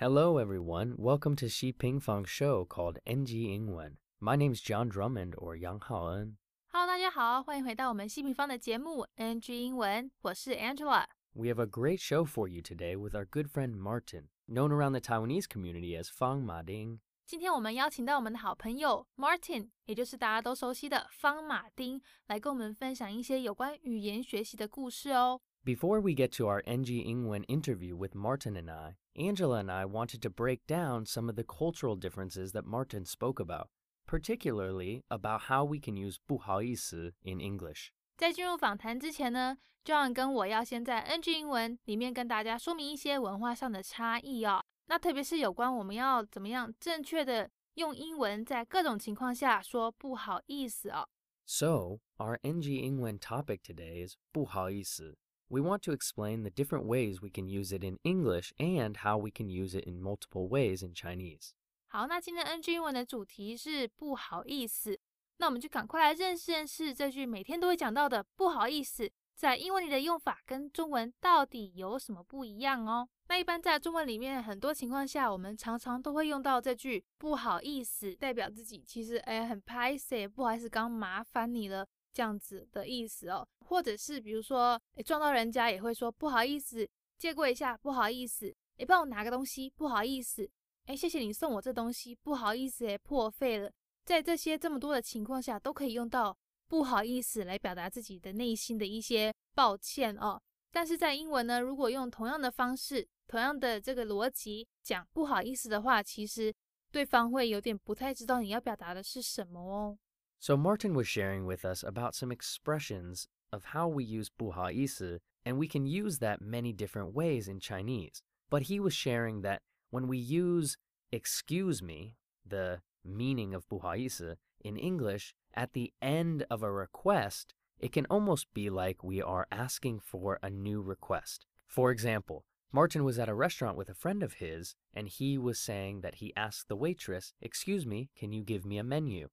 Hello, everyone. Welcome to Xi Ping Fang show called NG 英文. My name's John Drummond or Yang Haoen. Hello，大家好，欢迎回到我们西平方的节目 NG 英文，我是 Angela。 We have a great show for you today with our good friend Martin, known around the Taiwanese community as Fang Ma Ding. 今天我们邀请到我们的好朋友 Martin，也就是大家都熟悉的方马丁，来跟我们分享一些有关语言学习的故事哦。 Before we get to our NG Ingwen interview with Martin and I, Angela and I wanted to break down some of the cultural differences that Martin spoke about, particularly about how we can use 不好意思 in English. 在进入访谈之前呢，John 跟我要先在 NG 英文里面跟大家说明一些文化上的差异哦。那特别是有关我们要怎么样正确的用英文在各种情况下说不好意思哦。 So, our NG Ingwen topic today is 不好意思. We want to explain the different ways we can use it in English and how we can use it in multiple ways in Chinese. 好，那今天 NG 英文的主题是不好意思，那我们就赶快来认识认识这句每天都会讲到的不好意思，在英文里的用法跟中文到底有什么不一样哦？那一般在中文里面，很多情况下，我们常常都会用到这句不好意思，代表自己其实哎很拍谁，不好意思，刚麻烦你了这样子的意思哦。或者是比如说哎撞到人家也会说不好意思，借过一下，不好意思，哎帮我拿个东西，不好意思。哎，谢谢你送我这东西，不好意思，哎，破费了。在这些这么多的情况下，都可以用到不好意思来表达自己的内心的一些抱歉哦。但是在英文呢，如果用同样的方式、同样的这个逻辑讲不好意思的话，其实对方会有点不太知道你要表达的是什么哦。So, Martin was sharing with us about some expressions of how we use 不好意思, and we can use that many different ways in Chinese. But he was sharing that when we use excuse me, the meaning of 不好意思 in English, at the end of a request, it can almost be like we are asking for a new request. For example, Martin was at a restaurant with a friend of his, and he was saying that he asked the waitress, Excuse me, can you give me a menu?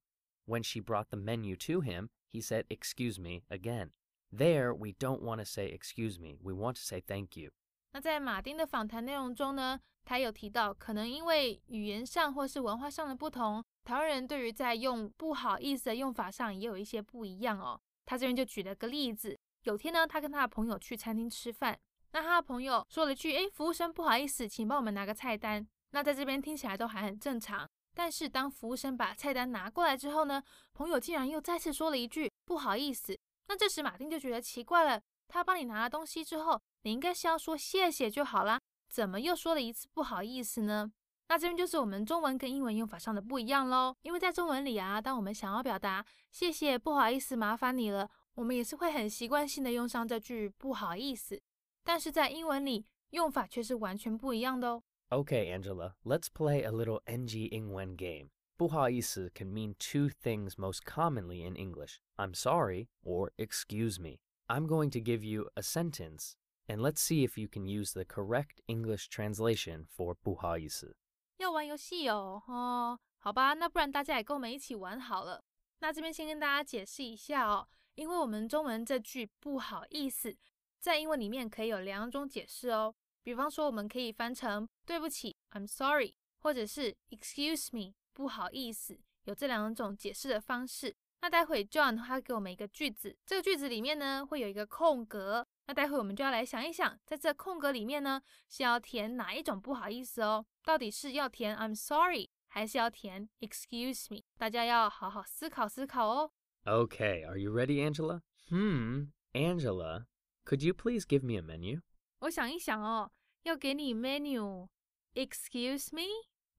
When she brought the menu to him, he said, Excuse me, again. There, we don't want to say excuse me, we want to say thank you. 那在马丁的访谈内容中呢，他有提到，可能因为语言上或是文化上的不同，台湾人对于在用不好意思的用法上也有一些不一样哦。他这边就举了个例子，有天呢，他跟他的朋友去餐厅吃饭，那他的朋友说了句：“诶，服务生，不好意思，请帮我们拿个菜单。”那在这边听起来都还很正常，但是当服务生把菜单拿过来之后呢，朋友竟然又再次说了一句：“不好意思。”那这时马丁就觉得奇怪了，他帮你拿了东西之后。你应该是要说谢谢就好啦，怎么又说了一次不好意思呢？那这边就是我们中文跟英文用法上的不一样喽。因为在中文里啊，当我们想要表达谢谢、不好意思、麻烦你了，我们也是会很习惯性的用上这句不好意思。但是在英文里用法却是完全不一样的哦。Okay, Angela, let's play a little NG Ingwen game. 不好意思 can mean two things most commonly in English I'm sorry or excuse me. I'm going to give you a sentence and let's see if you can use the correct English translation for 不好意思.要玩游戏哦，哦，好吧，那不然大家也跟我们一起玩好了。那这边先跟大家解释一下哦，因为我们中文这句不好意思，在英文里面可以有两种解释哦。 比方说，我们可以翻成对不起，I'm sorry，或者是 excuse me，不好意思，有这两种解释的方式。那待会 John 他给我们一个句子，这个句子里面呢会有一个空格。那待会我们就要来想一想，在这空格里面呢，是要填哪一种不好意思哦？到底是要填 I'm sorry，还是要填 Excuse me？大家要好好思考思考哦。 Okay, are you ready, Angela? Hmm, Angela, could you please give me a menu? 我想一想哦， 要给你 menu。Excuse me？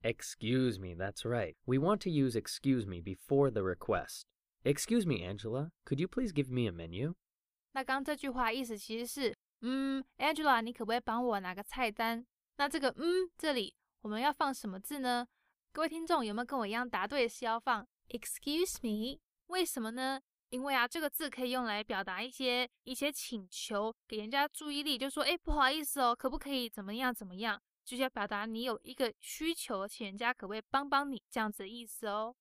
Excuse me, that's right. We want to use excuse me before the request. Excuse me, Angela, could you please give me a menu? 那刚刚这句话意思其实是，嗯，Angela，你可不可以帮我拿个菜单？那这个嗯，这里我们要放什么字呢？各位听众有没有跟我一样答对？是要放 Excuse me？为什么呢？ 因为啊，这个字可以用来表达一些一些请求，给人家注意力，就说，哎，不好意思哦，可不可以怎么样怎么样？就是要表达你有一个需求，请人家可不可以帮帮你这样子的意思哦。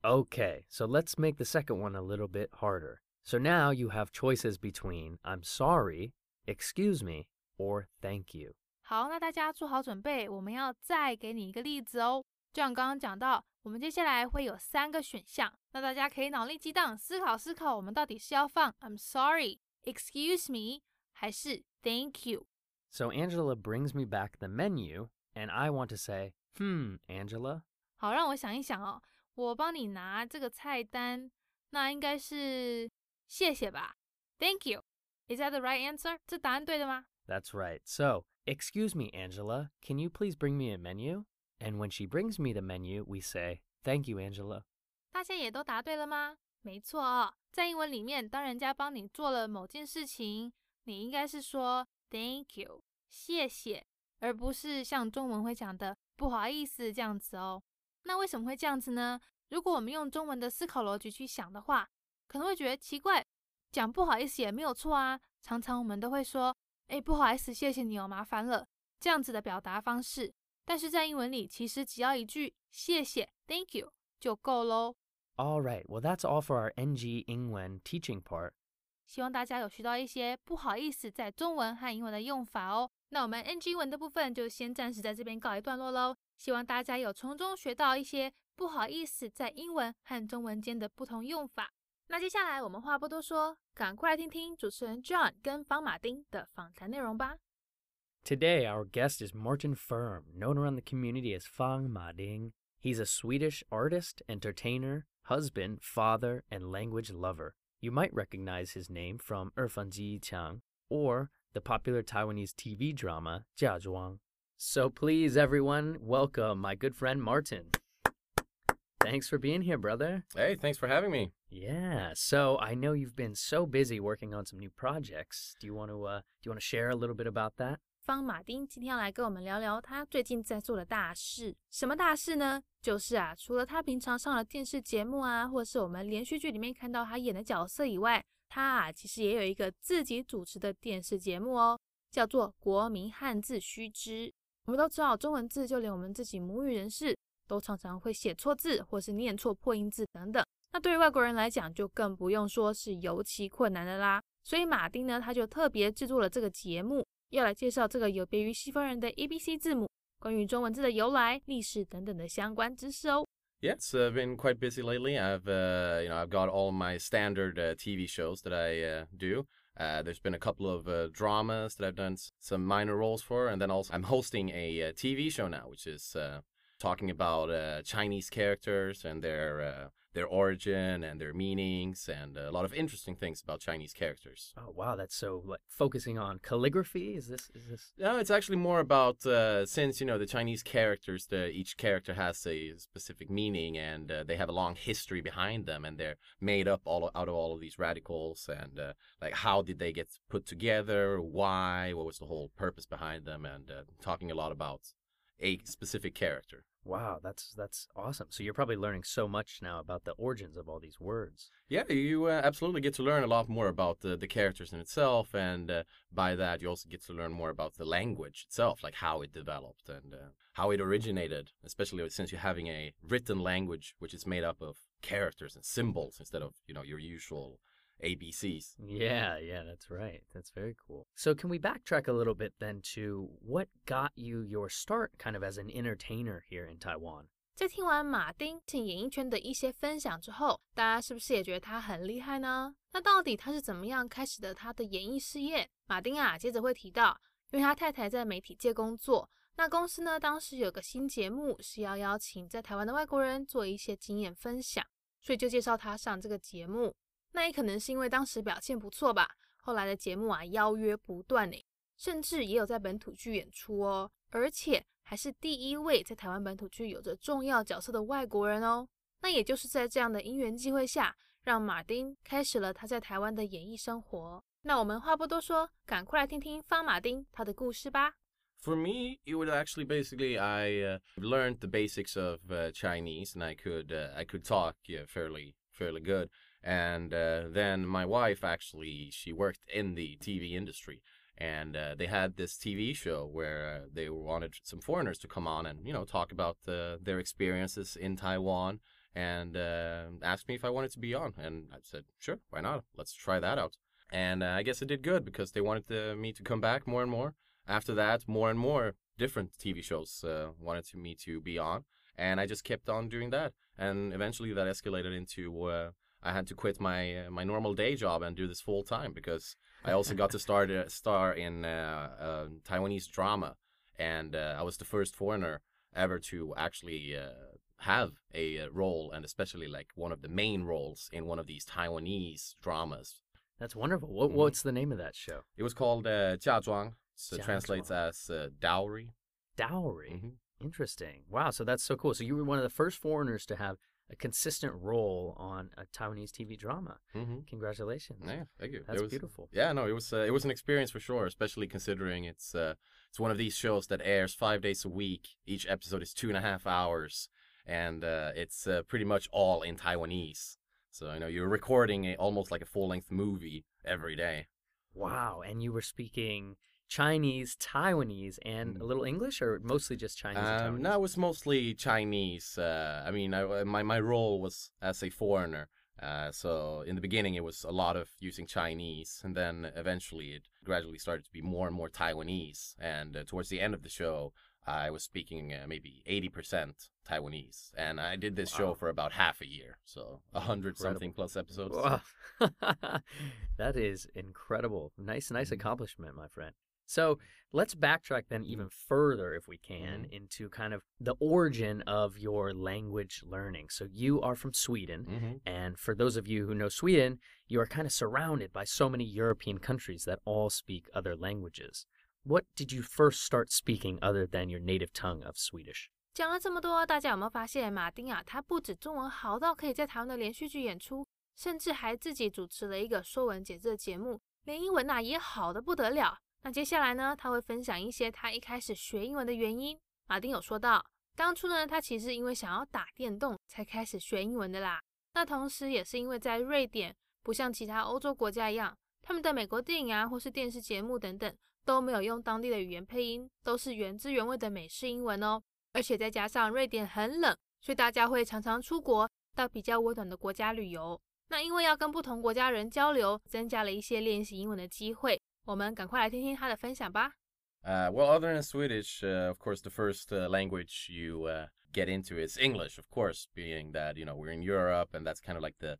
Okay, so let's make the second one a little bit harder. So now you have choices between I'm sorry, excuse me, or thank you. 好，那大家做好准备，我们要再给你一个例子哦。就像刚刚讲到，我们接下来会有三个选项，那大家可以脑力激荡，思考思考，我们到底是要放 I'm sorry, excuse me，还是 Thank you。So Angela brings me back the menu, and I want to say, Hmm, Angela. 好，让我想一想哦，我帮你拿这个菜单，那应该是谢谢吧？Thank you. Is that the right answer？这答案对的吗？ That's right. So, excuse me, Angela, can you please bring me a menu? And when she brings me the menu, we say, Thank you, Angela. 大家也都答对了吗？没错哦，在英文里面，当人家帮你做了某件事情，你应该是说 Thank you，谢谢，而不是像中文会讲的不好意思这样子哦。那为什么会这样子呢？如果我们用中文的思考逻辑去想的话，可能会觉得奇怪，讲不好意思也没有错啊。常常我们都会说，哎，不好意思，谢谢你哦，麻烦了，这样子的表达方式。但是在英文里，其实只要一句谢谢 Thank you 就够喽。All right, well that's all for our NG 英文 teaching part. 希望大家有学到一些不好意思在中文和英文的用法哦。那我们 NG 英文的部分就先暂时在这边告一段落喽。希望大家有从中学到一些不好意思在英文和中文间的不同用法。那接下来我们话不多说，赶快来听听主持人 John 跟方马丁的访谈内容吧。Today our guest is Martin Ferm, known around the community as Fang Ma Ding. He's a Swedish artist, entertainer, husband, father, and language lover. You might recognize his name from Erfan Ji Chang or the popular Taiwanese TV drama Jia Zhuang. So please, everyone, welcome my good friend Martin. Thanks for being here, brother. Hey, thanks for having me. Yeah. So I know you've been so busy working on some new projects. Do you want to uh, do you want to share a little bit about that? 方马丁今天要来跟我们聊聊他最近在做的大事。什么大事呢？就是啊，除了他平常上的电视节目啊，或是我们连续剧里面看到他演的角色以外，他啊其实也有一个自己主持的电视节目哦，叫做《国民汉字须知》。我们都知道中文字，就连我们自己母语人士都常常会写错字，或是念错破音字等等。那对于外国人来讲，就更不用说是尤其困难的啦。所以马丁呢，他就特别制作了这个节目。要来介绍这个有别于西方人的 A B C 字母，关于中文字的由来、历史等等的相关知识哦。 Yeah, it's uh, been quite busy lately. I've uh, you know I've got all my standard uh, TV shows that I uh, do. Uh, there's been a couple of uh, dramas that I've done s- some minor roles for, and then also I'm hosting a, uh TV show now, which is uh, talking about uh, Chinese characters and their uh, their origin and their meanings, and a lot of interesting things about Chinese characters. Oh wow, that's so like focusing on calligraphy. Is this is this? No, it's actually more about uh, since you know the Chinese characters, the each character has a specific meaning, and uh, they have a long history behind them, and they're made up all out of all of these radicals, and uh, like how did they get put together? Why? What was the whole purpose behind them? And uh, talking a lot about a specific character. Wow, that's that's awesome. So you're probably learning so much now about the origins of all these words. Yeah, you uh, absolutely get to learn a lot more about the, the characters in itself, and uh, by that you also get to learn more about the language itself, like how it developed and uh, how it originated. Especially since you're having a written language which is made up of characters and symbols instead of you know your usual ABCs. Yeah, yeah, that's right. That's very cool. So can we backtrack a little bit then to what got you your start kind of as an entertainer here in Taiwan? 在听完马丁进演艺圈的一些分享之后，大家是不是也觉得他很厉害呢？那到底他是怎么样开始的他的演艺事业？马丁啊，接着会提到，因为他太太在媒体界工作，那公司呢当时有个新节目是要邀请在台湾的外国人做一些经验分享，所以就介绍他上这个节目。 那也可能是因为当时表现不错吧，后来的节目啊邀约不断诶，甚至也有在本土剧演出哦，而且还是第一位在台湾本土剧有着重要角色的外国人哦。那也就是在这样的因缘机会下，让马丁开始了他在台湾的演艺生活。那我们话不多说，赶快来听听方马丁他的故事吧。For me, it would actually basically I uh, learned the basics of Chinese, and I could I could talk yeah, fairly fairly good. And uh, then my wife actually she worked in the TV industry, and uh, they had this TV show where uh, they wanted some foreigners to come on and you know talk about uh, their experiences in Taiwan, and uh, asked me if I wanted to be on, and I said sure, why not? Let's try that out. And I guess it did good because they wanted me to come back more and more after that, more and more different TV shows wanted to, me to be on, and I just kept on doing that. And eventually, that escalated into uh, I had to quit my uh, my normal day job and do this full time because I also got to start uh, star in uh, Taiwanese drama, and uh, I was the first foreigner ever to actually uh, have a role, and especially like one of the main roles in one of these Taiwanese dramas. That's wonderful. What, mm-hmm. What's the name of that show? It was called uh, Jia Zhuang. So it translates as uh, dowry. Dowry. Mm-hmm. Interesting. Wow. So that's so cool. So you were one of the first foreigners to have a consistent role on a Taiwanese TV drama. Mm-hmm. Congratulations! Yeah, thank you. That's was, beautiful. Yeah, no, it was uh, it was an experience for sure, especially considering it's uh, it's one of these shows that airs five days a week. Each episode is two and a half hours, and uh, it's uh, pretty much all in Taiwanese. So you know you're recording a, almost like a full length movie every day. Wow, and you were speaking Chinese, Taiwanese, and a mm. little English, or mostly just Chinese? Um, no, it was mostly Chinese. Uh, I mean, I, uh, my my role was as a foreigner. Uh, so in the beginning, it was a lot of using Chinese, and then eventually it gradually started to be more and more Taiwanese. And uh, towards the end of the show, I was speaking uh, maybe 80% Taiwanese. And I did this wow. show for about half a year. So a hundred something plus episodes. Wow. that is incredible. Nice, nice mm-hmm. accomplishment, my friend. So let's backtrack then even further, if we can, mm-hmm. into kind of the origin of your language learning. So you are from Sweden, mm-hmm. and for those of you who know Sweden, you are kind of surrounded by so many European countries that all speak other languages. What did you first start speaking other than your native tongue of Swedish? 讲了这么多，大家有没有发现马丁啊，他不止中文好到可以在台湾的连续剧演出，甚至还自己主持了一个说文解字的节目，连英文呐、啊、也好的不得了。 那接下来呢，他会分享一些他一开始学英文的原因。马丁有说到，当初呢，他其实因为想要打电动才开始学英文的啦。那同时也是因为在瑞典，不像其他欧洲国家一样，他们的美国电影啊或是电视节目等等都没有用当地的语言配音，都是原汁原味的美式英文哦。而且再加上瑞典很冷，所以大家会常常出国到比较温暖的国家旅游。那因为要跟不同国家人交流，增加了一些练习英文的机会。我们赶快来听听他的分享吧。Uh, well, other than Swedish, uh, of course, the first uh, language you uh, get into is English, of course, being that you know we're in Europe, and that's kind of like the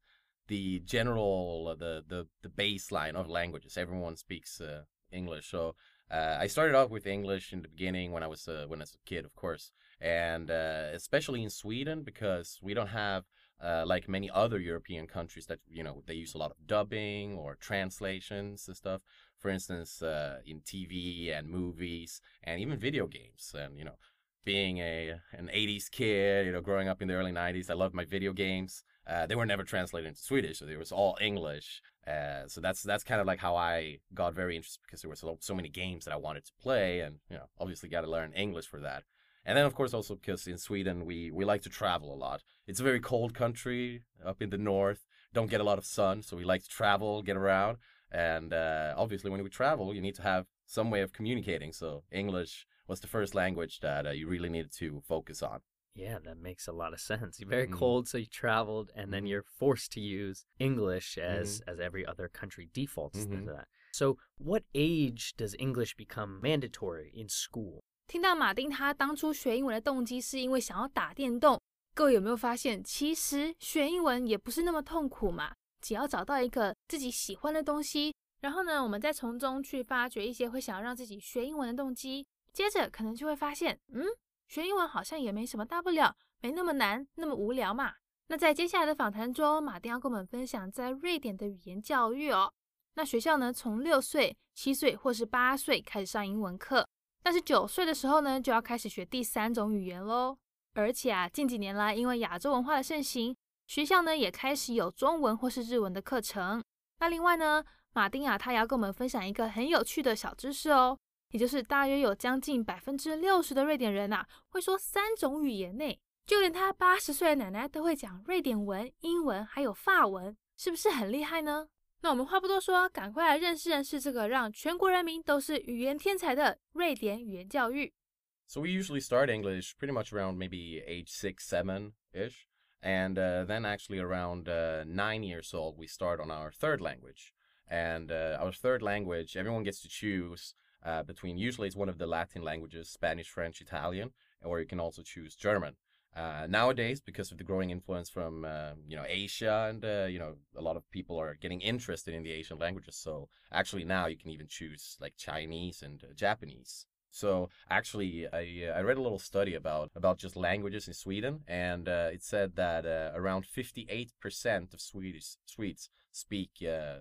the general uh, the the the baseline of languages. Everyone speaks uh, English, so I started off with English in the beginning when I was when I was a kid, of course, and especially in Sweden because we don't have uh, like many other European countries that you know they use a lot of dubbing or translations and stuff. For instance, uh, in TV and movies and even video games. And you know, being a an '80s kid, you know, growing up in the early '90s, I loved my video games. Uh, they were never translated into Swedish, so it was all English. Uh, so that's that's kind of like how I got very interested because there were so, so many games that I wanted to play, and you know, obviously got to learn English for that. And then, of course, also because in Sweden we we like to travel a lot. It's a very cold country up in the north. Don't get a lot of sun, so we like to travel, get around. And uh, obviously, when we travel, you need to have some way of communicating. So English was the first language that uh, you really needed to focus on. Yeah, that makes a lot of sense. You're very mm-hmm. cold, so you traveled, and then mm-hmm. you're forced to use English as mm-hmm. as every other country defaults to mm-hmm. that. So, what age does English become mandatory in school? 听到马丁他当初学英文的动机是因为想要打电动，各位有没有发现，其实学英文也不是那么痛苦嘛？只要找到一个自己喜欢的东西，然后呢，我们再从中去发掘一些会想要让自己学英文的动机，接着可能就会发现，嗯，学英文好像也没什么大不了，没那么难，那么无聊嘛。那在接下来的访谈中，马丁要跟我们分享在瑞典的语言教育哦。那学校呢，从六岁、七岁或是八岁开始上英文课。但是九岁的时候呢，就要开始学第三种语言喽。而且啊，近几年来，因为亚洲文化的盛行，学校呢也开始有中文或是日文的课程。那另外呢，马丁啊，他也要跟我们分享一个很有趣的小知识哦，也就是大约有将近百分之六十的瑞典人呐，会说三种语言内，就连他八十岁的奶奶都会讲瑞典文、英文还有法文，是不是很厉害呢？那我们话不多说，赶快来认识认识这个让全国人民都是语言天才的瑞典语言教育。So we usually start English pretty much around maybe age six, seven ish, and uh, then actually around uh, nine years old we start on our third language. And uh, our third language, everyone gets to choose uh, between usually it's one of the Latin languages, Spanish, French, Italian, or you can also choose German. Uh, nowadays, because of the growing influence from uh, you know Asia and uh, you know a lot of people are getting interested in the Asian languages, so actually now you can even choose like Chinese and uh, Japanese. So actually, I uh, I read a little study about about just languages in Sweden, and uh, it said that around 58% of Swedish Swedes speak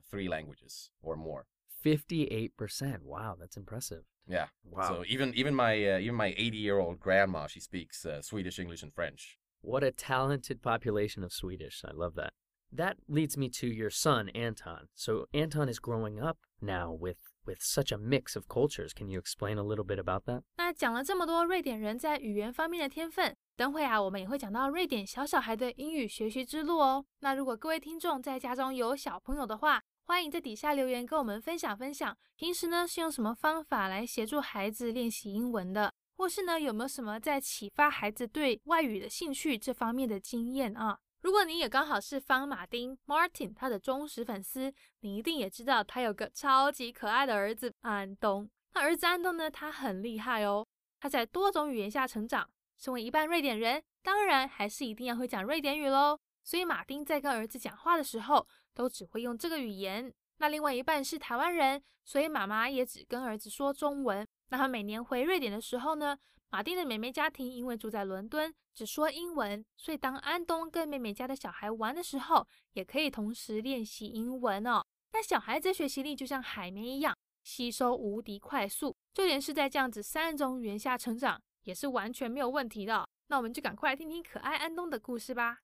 three languages or more. 58%. Wow, that's impressive. Yeah. Wow. So even even my uh, even my 80 year old grandma, she speaks uh, Swedish, English, and French. What a talented population of Swedish. I love that. That leads me to your son Anton. So Anton is growing up now with with such a mix of cultures. Can you explain a little bit about that? 那讲了这么多瑞典人在语言方面的天分，等会啊，我们也会讲到瑞典小小孩的英语学习之路哦。那如果各位听众在家中有小朋友的话， 欢迎在底下留言跟我们分享分享，平时呢是用什么方法来协助孩子练习英文的，或是呢有没有什么在启发孩子对外语的兴趣这方面的经验啊？如果你也刚好是方马丁 Martin 他的忠实粉丝，你一定也知道他有个超级可爱的儿子安东。那儿子安东呢，他很厉害哦，他在多种语言下成长，身为一半瑞典人，当然还是一定要会讲瑞典语喽。所以马丁在跟儿子讲话的时候。都只会用这个语言。那另外一半是台湾人，所以妈妈也只跟儿子说中文。那他每年回瑞典的时候呢，马丁的妹妹家庭因为住在伦敦，只说英文，所以当安东跟妹妹家的小孩玩的时候，也可以同时练习英文哦。那小孩子学习力就像海绵一样，吸收无敌快速，就连是在这样子三种语言下成长，也是完全没有问题的。那我们就赶快来听听可爱安东的故事吧。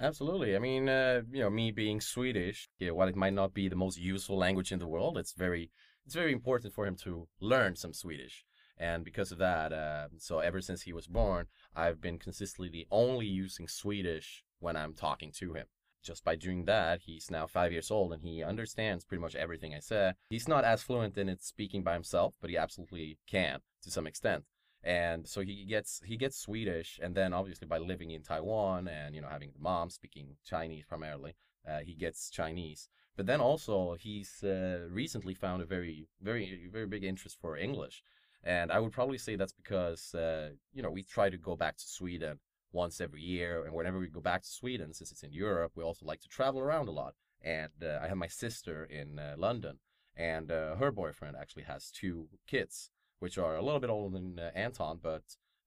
Absolutely. I mean, uh, you know, me being Swedish, yeah, while it might not be the most useful language in the world, it's very, it's very important for him to learn some Swedish. And because of that, uh, so ever since he was born, I've been consistently the only using Swedish when I'm talking to him. Just by doing that, he's now five years old and he understands pretty much everything I say. He's not as fluent in it speaking by himself, but he absolutely can to some extent and so he gets he gets Swedish, and then obviously by living in Taiwan and you know having the mom speaking Chinese primarily, uh, he gets Chinese. But then also he's uh, recently found a very very very big interest for English, and I would probably say that's because uh, you know we try to go back to Sweden once every year, and whenever we go back to Sweden, since it's in Europe, we also like to travel around a lot. And uh, I have my sister in uh, London, and uh, her boyfriend actually has two kids which are a little bit older than uh, Anton, but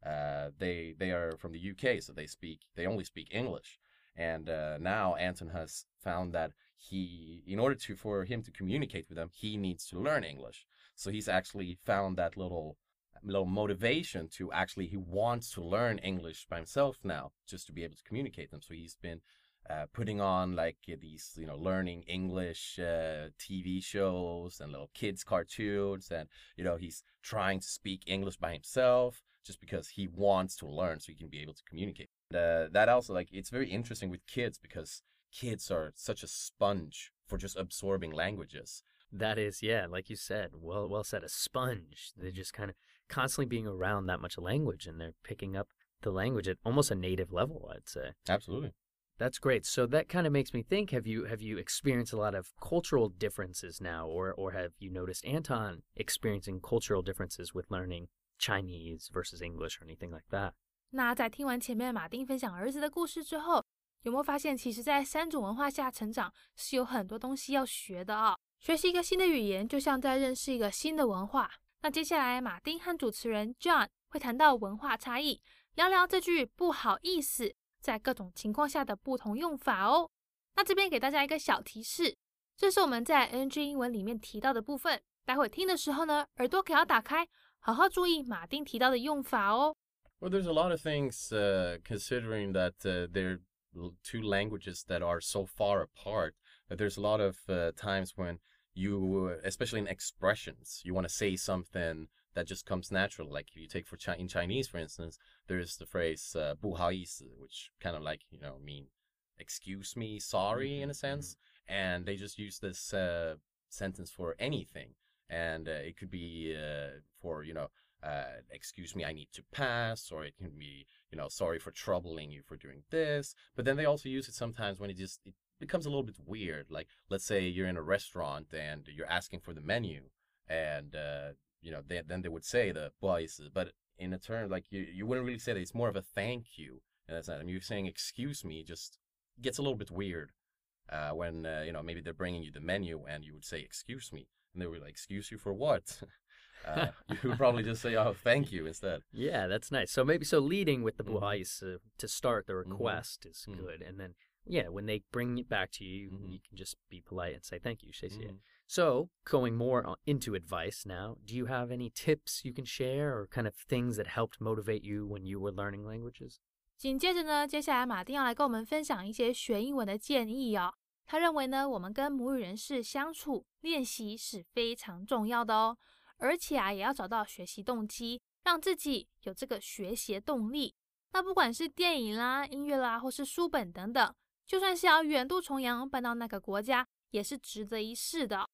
uh, they they are from the UK, so they speak they only speak English. And uh, now Anton has found that he, in order to for him to communicate with them, he needs to learn English. So he's actually found that little little motivation to actually he wants to learn English by himself now, just to be able to communicate them. So he's been uh, putting on like these, you know, learning English uh, TV shows and little kids cartoons, and you know, he's trying to speak English by himself just because he wants to learn, so he can be able to communicate. Uh, that also, like, it's very interesting with kids because kids are such a sponge for just absorbing languages. That is, yeah, like you said, well, well said, a sponge. They're just kind of constantly being around that much language, and they're picking up the language at almost a native level. I'd say. Absolutely. That's great. So that kind of makes me think: Have you have you experienced a lot of cultural differences now, or or have you noticed Anton experiencing cultural differences with learning Chinese versus English or anything like that? 那在听完前面马丁分享儿子的故事之后，有没有发现，其实，在三种文化下成长是有很多东西要学的啊？学习一个新的语言，就像在认识一个新的文化。那接下来，马丁和主持人 John 会谈到文化差异，聊聊这句不好意思 在各种情况下的不同用法哦。那这边给大家一个小提示，这是我们在 NG 英文里面提到的部分。待会听的时候呢，耳朵可要打开，好好注意马丁提到的用法哦。Well, there's a lot of things uh, considering that uh, they're two languages that are so far apart. That there's a lot of times when you, especially in expressions, you want to say something that just comes natural. Like if you take for Chi- in Chinese, for instance, there's the phrase uh, 不好意思, which kind of like you know mean excuse me, sorry mm-hmm. in a sense, mm-hmm. and they just use this uh, sentence for anything, and uh, it could be uh, for you know. Uh, excuse me, I need to pass, or it can be, you know, sorry for troubling you for doing this. But then they also use it sometimes when it just it becomes a little bit weird. Like, let's say you're in a restaurant and you're asking for the menu, and uh, you know, they, then they would say the 不好意思, but in a term like you, you wouldn't really say that. It's more of a thank you. And that's not. I mean, you're saying excuse me just gets a little bit weird uh, when uh, you know maybe they're bringing you the menu and you would say excuse me, and they were like, excuse you for what? uh, you would probably just say, "Oh, thank you" instead. Yeah, that's nice. So maybe so leading with the Mhm. buhais uh, to start the Mhm. request is Mhm. good, and then yeah, when they bring it back to you, Mhm. you can just be polite and say thank you, 谢谢. Mhm. So going more on- into advice now, do you have any tips you can share or kind of things that helped motivate you when you were learning languages? 紧接着呢，接下来马丁要来跟我们分享一些学英文的建议哦。他认为呢，我们跟母语人士相处练习是非常重要的哦，而且啊，也要找到学习动机，让自己有这个学习的动力。那不管是电影啦、音乐啦，或是书本等等，就算是要远渡重洋搬到那个国家，也是值得一试的。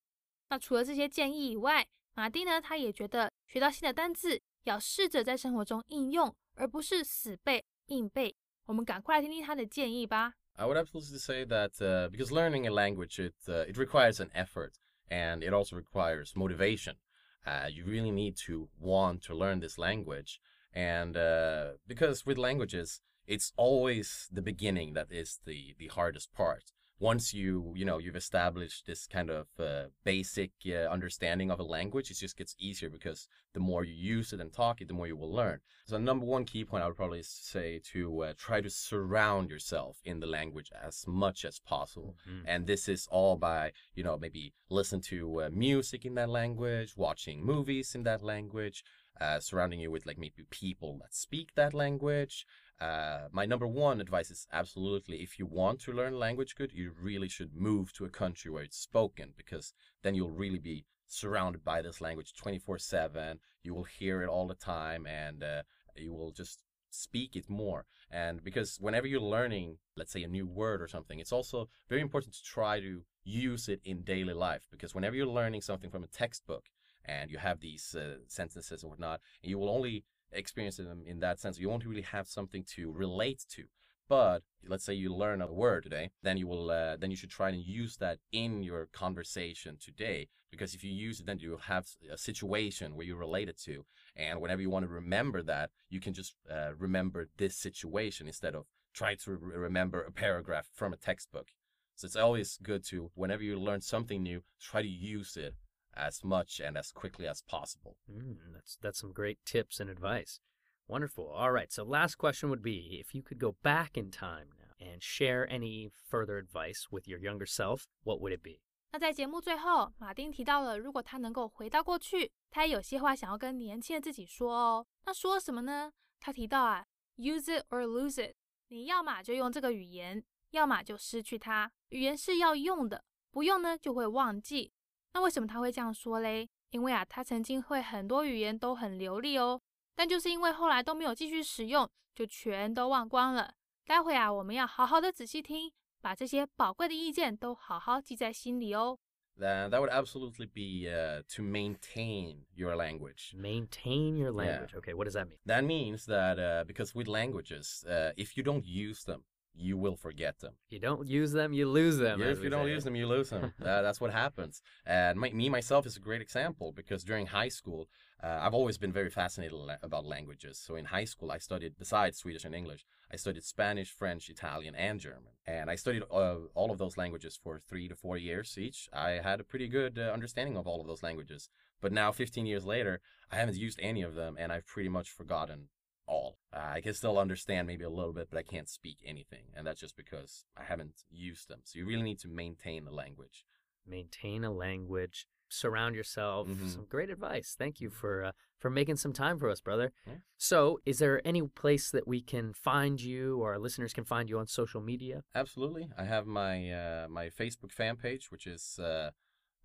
那除了这些建议以外，马丁呢，他也觉得学到新的单字要试着在生活中应用，而不是死背硬背。我们赶快来听听他的建议吧。 I would absolutely say that uh, because learning a language it uh, it requires an effort and it also requires motivation. Uh, you really need to want to learn this language, and uh, because with languages, it's always the beginning that is the the hardest part. Once you you know you've established this kind of uh, basic uh, understanding of a language, it just gets easier because the more you use it and talk it, the more you will learn. So number one key point I would probably say to uh, try to surround yourself in the language as much as possible. Mhm. And this is all by, you know, maybe listen to uh, music in that language, watching movies in that language, uh, surrounding you with like maybe people that speak that language. Uh, my number one advice is absolutely if you want to learn language good, you really should move to a country where it's spoken because then you'll really be surrounded by this language 24 7. You will hear it all the time and uh, you will just speak it more. And because whenever you're learning, let's say a new word or something, it's also very important to try to use it in daily life because whenever you're learning something from a textbook and you have these uh, sentences and whatnot, you will only experience them in that sense. You won't really have something to relate to. But let's say you learn a word today, then you will uh, then you should try and use that in your conversation today because if you use it, then you have a situation where you relate it to, and whenever you want to remember that, you can just uh, remember this situation instead of trying to re- remember a paragraph from a textbook. So it's always good to whenever you learn something new, try to use it as much and as quickly as possible. Mm, that's that's some great tips and advice. Wonderful. All right. So last question would be if you could go back in time now and share any further advice with your younger self, what would it be? 那在节目最后，马丁提到了，如果他能够回到过去，他也有些话想要跟年轻的自己说哦。那说什么呢？他提到啊，use it or lose it，你要么就用这个语言，要么就失去它。语言是要用的，不用呢就会忘记。 那为什么他会这样说嘞？因为啊，他曾经会很多语言都很流利哦，但就是因为后来都没有继续使用，就全都忘光了。待会啊，我们要好好的仔细听，把这些宝贵的意见都好好记在心里哦。 Then that would absolutely be uh, to maintain your language. Maintain your language. Okay. What does that mean? That means that uh, because with languages, uh, if you don't use them, you will forget them. You don't use them, you lose them. Yeah, if you don't say. use them, you lose them. uh, that's what happens. And my, me myself is a great example because during high school, uh, I've always been very fascinated la- about languages. So in high school, I studied besides Swedish and English, I studied Spanish, French, Italian, and German. And I studied uh, all of those languages for three to four years each. I had a pretty good uh, understanding of all of those languages. But now, 15 years later, I haven't used any of them, and I've pretty much forgotten all. Uh, I can still understand maybe a little bit, but I can't speak anything. And that's just because I haven't used them. So you really need to maintain the language. Maintain a language. Surround yourself. Mhm. Some great advice. Thank you for uh, for making some time for us, brother. Yeah. So, is there any place that we can find you or our listeners can find you on social media? Absolutely. I have my uh, my Facebook fan page, which is uh,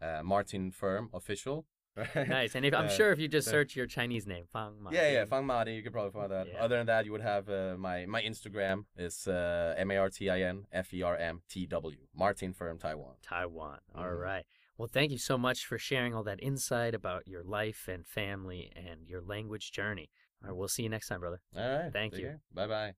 uh, Martin Ferm Official. Nice. And if, I'm sure if you just search your Chinese name, Fang Ma. Yeah, yeah, Fang Madi, you could probably find that. Other than that, you would have uh, my my Instagram is uh, M A R T I N F E R M T W Martin Ferm Taiwan. Taiwan. All Mhm. right. Well, thank you so much for sharing all that insight about your life and family and your language journey. All right, we'll see you next time, brother. All right. Thank you. Bye bye.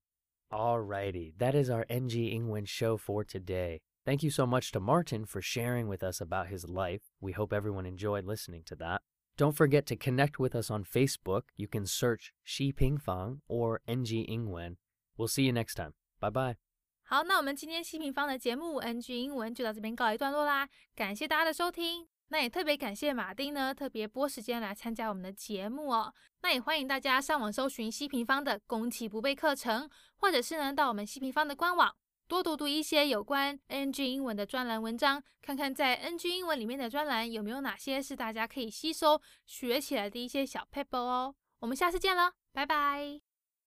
All righty. that is our NG Ingwen show for today. Thank you so much to Martin for sharing with us about his life. We hope everyone enjoyed listening to that. Don't forget to connect with us on Facebook. You can search 西平方 or NG 英文. We'll see you next time. Bye bye. 好，那我们今天西平方的节目 NG 英文就到这边告一段落啦，感谢大家的收听。那也特别感谢马丁呢，特别拨时间来参加我们的节目哦。那也欢迎大家上网搜寻西平方的攻其不备课程，或者是呢到我们西平方的官网 多读读一些有关 NG 英文的专栏文章，看看在 NG 英文里面的专栏有没有哪些是大家可以吸收学起来的一些小 paper 哦。我们下次见了，拜拜。